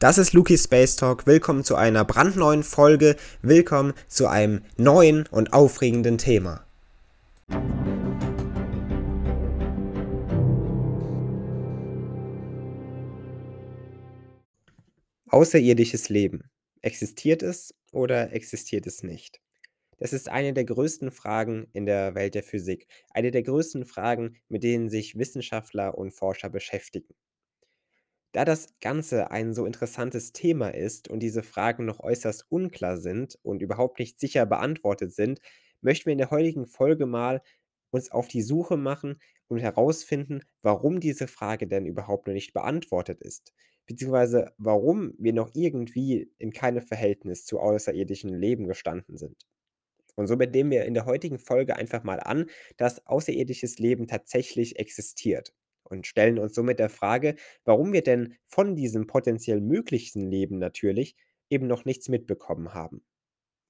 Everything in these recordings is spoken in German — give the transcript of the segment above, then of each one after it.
Das ist Luki Space Talk. Willkommen zu einer brandneuen Folge. Willkommen zu einem neuen und aufregenden Thema. Außerirdisches Leben. Existiert es oder existiert es nicht? Das ist eine der größten Fragen in der Welt der Physik. Eine der größten Fragen, mit denen sich Wissenschaftler und Forscher beschäftigen. Da das Ganze ein so interessantes Thema ist und diese Fragen noch äußerst unklar sind und überhaupt nicht sicher beantwortet sind, möchten wir in der heutigen Folge mal uns auf die Suche machen und herausfinden, warum diese Frage denn überhaupt noch nicht beantwortet ist, beziehungsweise warum wir noch irgendwie in keinem Verhältnis zu außerirdischem Leben gestanden sind. Und somit nehmen wir in der heutigen Folge einfach mal an, dass außerirdisches Leben tatsächlich existiert und stellen uns somit der Frage, warum wir denn von diesem potenziell möglichen Leben natürlich eben noch nichts mitbekommen haben.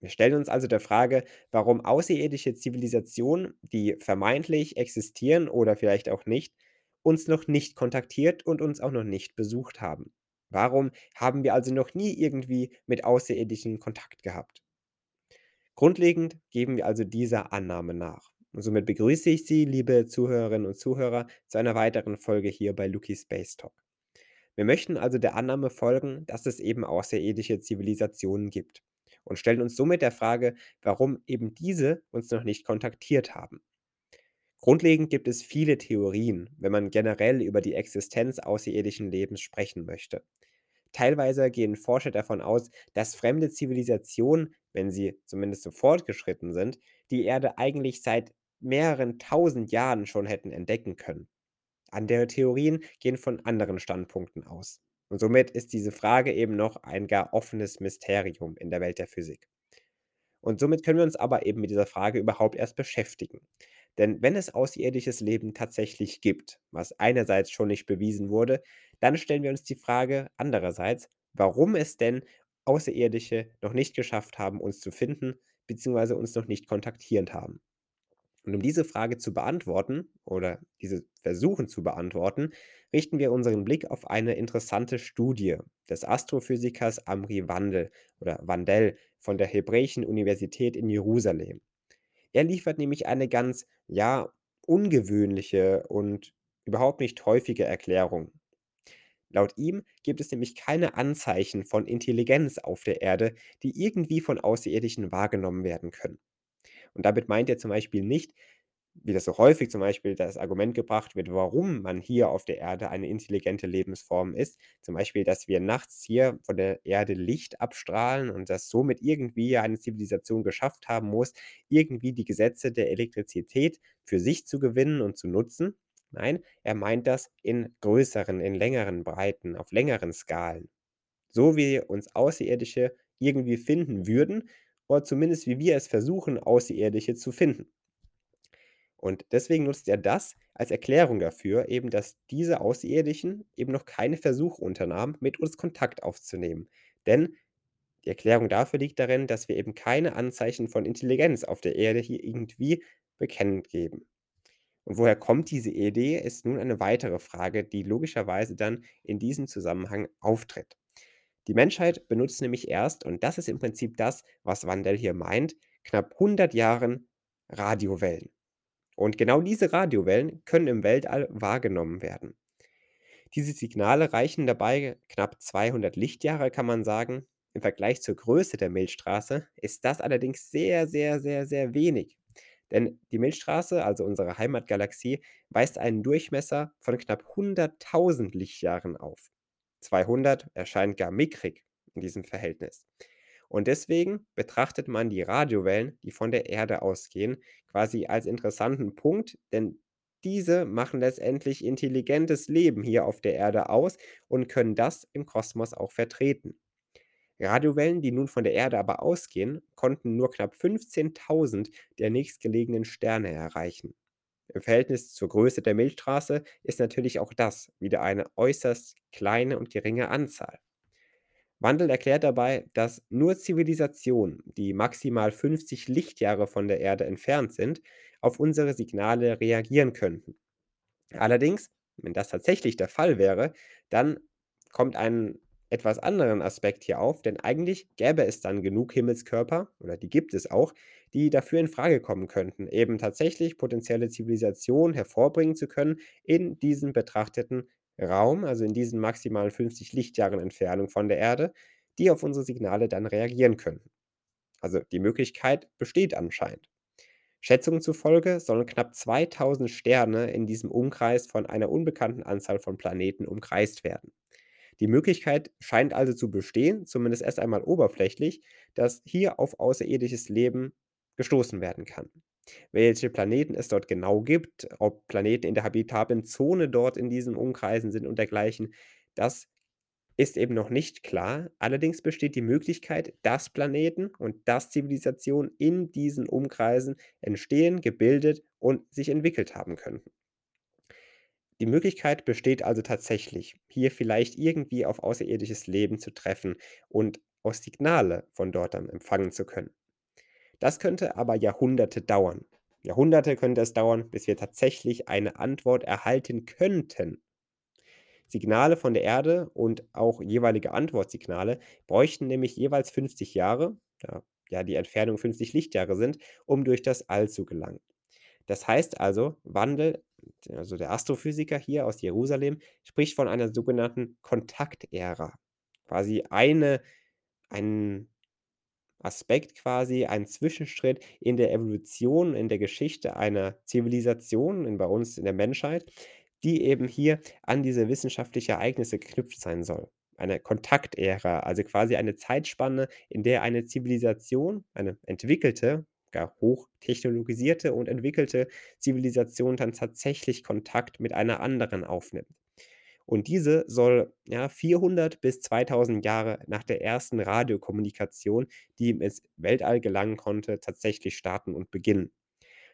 Wir stellen uns also der Frage, warum außerirdische Zivilisationen, die vermeintlich existieren oder vielleicht auch nicht, uns noch nicht kontaktiert und uns auch noch nicht besucht haben. Warum haben wir also noch nie irgendwie mit Außerirdischen Kontakt gehabt? Grundlegend geben wir also dieser Annahme nach. Und somit begrüße ich Sie, liebe Zuhörerinnen und Zuhörer, zu einer weiteren Folge hier bei Lucky Space Talk. Wir möchten also der Annahme folgen, dass es eben außerirdische Zivilisationen gibt und stellen uns somit der Frage, warum eben diese uns noch nicht kontaktiert haben. Grundlegend gibt es viele Theorien, wenn man generell über die Existenz außerirdischen Lebens sprechen möchte. Teilweise gehen Forscher davon aus, dass fremde Zivilisationen, wenn sie zumindest so fortgeschritten sind, die Erde eigentlich seit mehreren tausend Jahren schon hätten entdecken können. Andere Theorien gehen von anderen Standpunkten aus. Und somit ist diese Frage eben noch ein gar offenes Mysterium in der Welt der Physik. Und somit können wir uns aber eben mit dieser Frage überhaupt erst beschäftigen. Denn wenn es außerirdisches Leben tatsächlich gibt, was einerseits schon nicht bewiesen wurde, dann stellen wir uns die Frage andererseits, warum es denn Außerirdische noch nicht geschafft haben, uns zu finden, beziehungsweise uns noch nicht kontaktiert haben. Und um diese Frage zu beantworten oder diese versuchen zu beantworten, richten wir unseren Blick auf eine interessante Studie des Astrophysikers Amri Wandel oder Wandel von der Hebräischen Universität in Jerusalem. Er liefert nämlich eine ganz, ja, ungewöhnliche und überhaupt nicht häufige Erklärung. Laut ihm gibt es nämlich keine Anzeichen von Intelligenz auf der Erde, die irgendwie von Außerirdischen wahrgenommen werden können. Und damit meint er zum Beispiel nicht, wie das so häufig zum Beispiel das Argument gebracht wird, warum man hier auf der Erde eine intelligente Lebensform ist. Zum Beispiel, dass wir nachts hier von der Erde Licht abstrahlen und das somit irgendwie eine Zivilisation geschafft haben muss, irgendwie die Gesetze der Elektrizität für sich zu gewinnen und zu nutzen. Nein, er meint das in größeren, in längeren Breiten, auf längeren Skalen. So wie uns Außerirdische irgendwie finden würden oder zumindest wie wir es versuchen, Außerirdische zu finden. Und deswegen nutzt er das als Erklärung dafür, eben, dass diese Außerirdischen eben noch keine Versuche unternahmen, mit uns Kontakt aufzunehmen. Denn die Erklärung dafür liegt darin, dass wir eben keine Anzeichen von Intelligenz auf der Erde hier irgendwie bekannt geben. Und woher kommt diese Idee, ist nun eine weitere Frage, die logischerweise dann in diesem Zusammenhang auftritt. Die Menschheit benutzt nämlich erst, und das ist im Prinzip das, was Wandel hier meint, knapp 100 Jahren Radiowellen. Und genau diese Radiowellen können im Weltall wahrgenommen werden. Diese Signale reichen dabei knapp 200 Lichtjahre, kann man sagen. Im Vergleich zur Größe der Milchstraße ist das allerdings sehr, sehr, sehr, sehr wenig. Denn die Milchstraße, also unsere Heimatgalaxie, weist einen Durchmesser von knapp 100.000 Lichtjahren auf. 200 erscheint gar mickrig in diesem Verhältnis. Und deswegen betrachtet man die Radiowellen, die von der Erde ausgehen, quasi als interessanten Punkt, denn diese machen letztendlich intelligentes Leben hier auf der Erde aus und können das im Kosmos auch vertreten. Radiowellen, die nun von der Erde aber ausgehen, konnten nur knapp 15.000 der nächstgelegenen Sterne erreichen. Im Verhältnis zur Größe der Milchstraße ist natürlich auch das wieder eine äußerst kleine und geringe Anzahl. Wandel erklärt dabei, dass nur Zivilisationen, die maximal 50 Lichtjahre von der Erde entfernt sind, auf unsere Signale reagieren könnten. Allerdings, wenn das tatsächlich der Fall wäre, dann kommt ein etwas anderen Aspekt hier auf, denn eigentlich gäbe es dann genug Himmelskörper, oder die gibt es auch, die dafür in Frage kommen könnten, eben tatsächlich potenzielle Zivilisation hervorbringen zu können in diesem betrachteten Raum, also in diesen maximalen 50 Lichtjahren Entfernung von der Erde, die auf unsere Signale dann reagieren könnten. Also die Möglichkeit besteht anscheinend. Schätzungen zufolge sollen knapp 2000 Sterne in diesem Umkreis von einer unbekannten Anzahl von Planeten umkreist werden. Die Möglichkeit scheint also zu bestehen, zumindest erst einmal oberflächlich, dass hier auf außerirdisches Leben gestoßen werden kann. Welche Planeten es dort genau gibt, ob Planeten in der habitablen Zone dort in diesen Umkreisen sind und dergleichen, das ist eben noch nicht klar. Allerdings besteht die Möglichkeit, dass Planeten und dass Zivilisationen in diesen Umkreisen entstehen, gebildet und sich entwickelt haben könnten. Die Möglichkeit besteht also tatsächlich, hier vielleicht irgendwie auf außerirdisches Leben zu treffen und auch Signale von dort dann empfangen zu können. Das könnte aber Jahrhunderte dauern. Jahrhunderte könnte es dauern, bis wir tatsächlich eine Antwort erhalten könnten. Signale von der Erde und auch jeweilige Antwortsignale bräuchten nämlich jeweils 50 Jahre, da ja die Entfernung 50 Lichtjahre sind, um durch das All zu gelangen. Das heißt also, Wandel, also der Astrophysiker hier aus Jerusalem, spricht von einer sogenannten Kontaktära. Quasi eine, ein Aspekt quasi, ein Zwischenschritt in der Evolution, in der Geschichte einer Zivilisation, bei uns in der Menschheit, die eben hier an diese wissenschaftlichen Ereignisse geknüpft sein soll. Eine Kontaktära, also quasi eine Zeitspanne, in der eine Zivilisation, eine entwickelte, gar hochtechnologisierte und entwickelte Zivilisation dann tatsächlich Kontakt mit einer anderen aufnimmt. Und diese soll ja 400 bis 2000 Jahre nach der ersten Radiokommunikation, die ins Weltall gelangen konnte, tatsächlich starten und beginnen.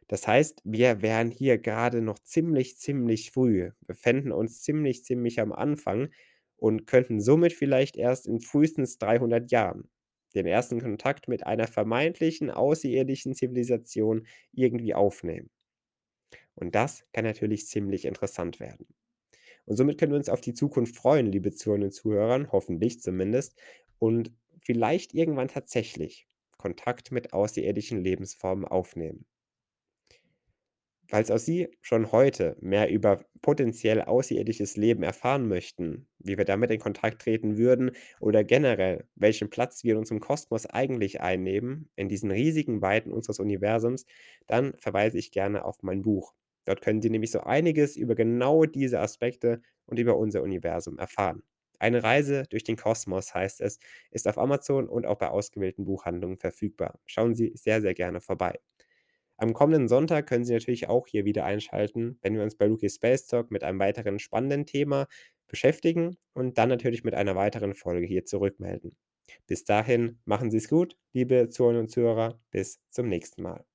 Das heißt, wir wären hier gerade noch ziemlich, ziemlich früh, befänden uns ziemlich, ziemlich am Anfang und könnten somit vielleicht erst in frühestens 300 Jahren den ersten Kontakt mit einer vermeintlichen außerirdischen Zivilisation irgendwie aufnehmen. Und das kann natürlich ziemlich interessant werden. Und somit können wir uns auf die Zukunft freuen, liebe Zuhörerinnen und Zuhörer, hoffentlich zumindest, und vielleicht irgendwann tatsächlich Kontakt mit außerirdischen Lebensformen aufnehmen. Falls auch Sie schon heute mehr über potenziell außerirdisches Leben erfahren möchten, wie wir damit in Kontakt treten würden oder generell, welchen Platz wir in unserem Kosmos eigentlich einnehmen, in diesen riesigen Weiten unseres Universums, dann verweise ich gerne auf mein Buch. Dort können Sie nämlich so einiges über genau diese Aspekte und über unser Universum erfahren. Eine Reise durch den Kosmos heißt es, ist auf Amazon und auch bei ausgewählten Buchhandlungen verfügbar. Schauen Sie sehr, sehr gerne vorbei. Am kommenden Sonntag können Sie natürlich auch hier wieder einschalten, wenn wir uns bei Luki Space Talk mit einem weiteren spannenden Thema beschäftigen und dann natürlich mit einer weiteren Folge hier zurückmelden. Bis dahin, machen Sie es gut, liebe Zuhörerinnen und Zuhörer. Bis zum nächsten Mal.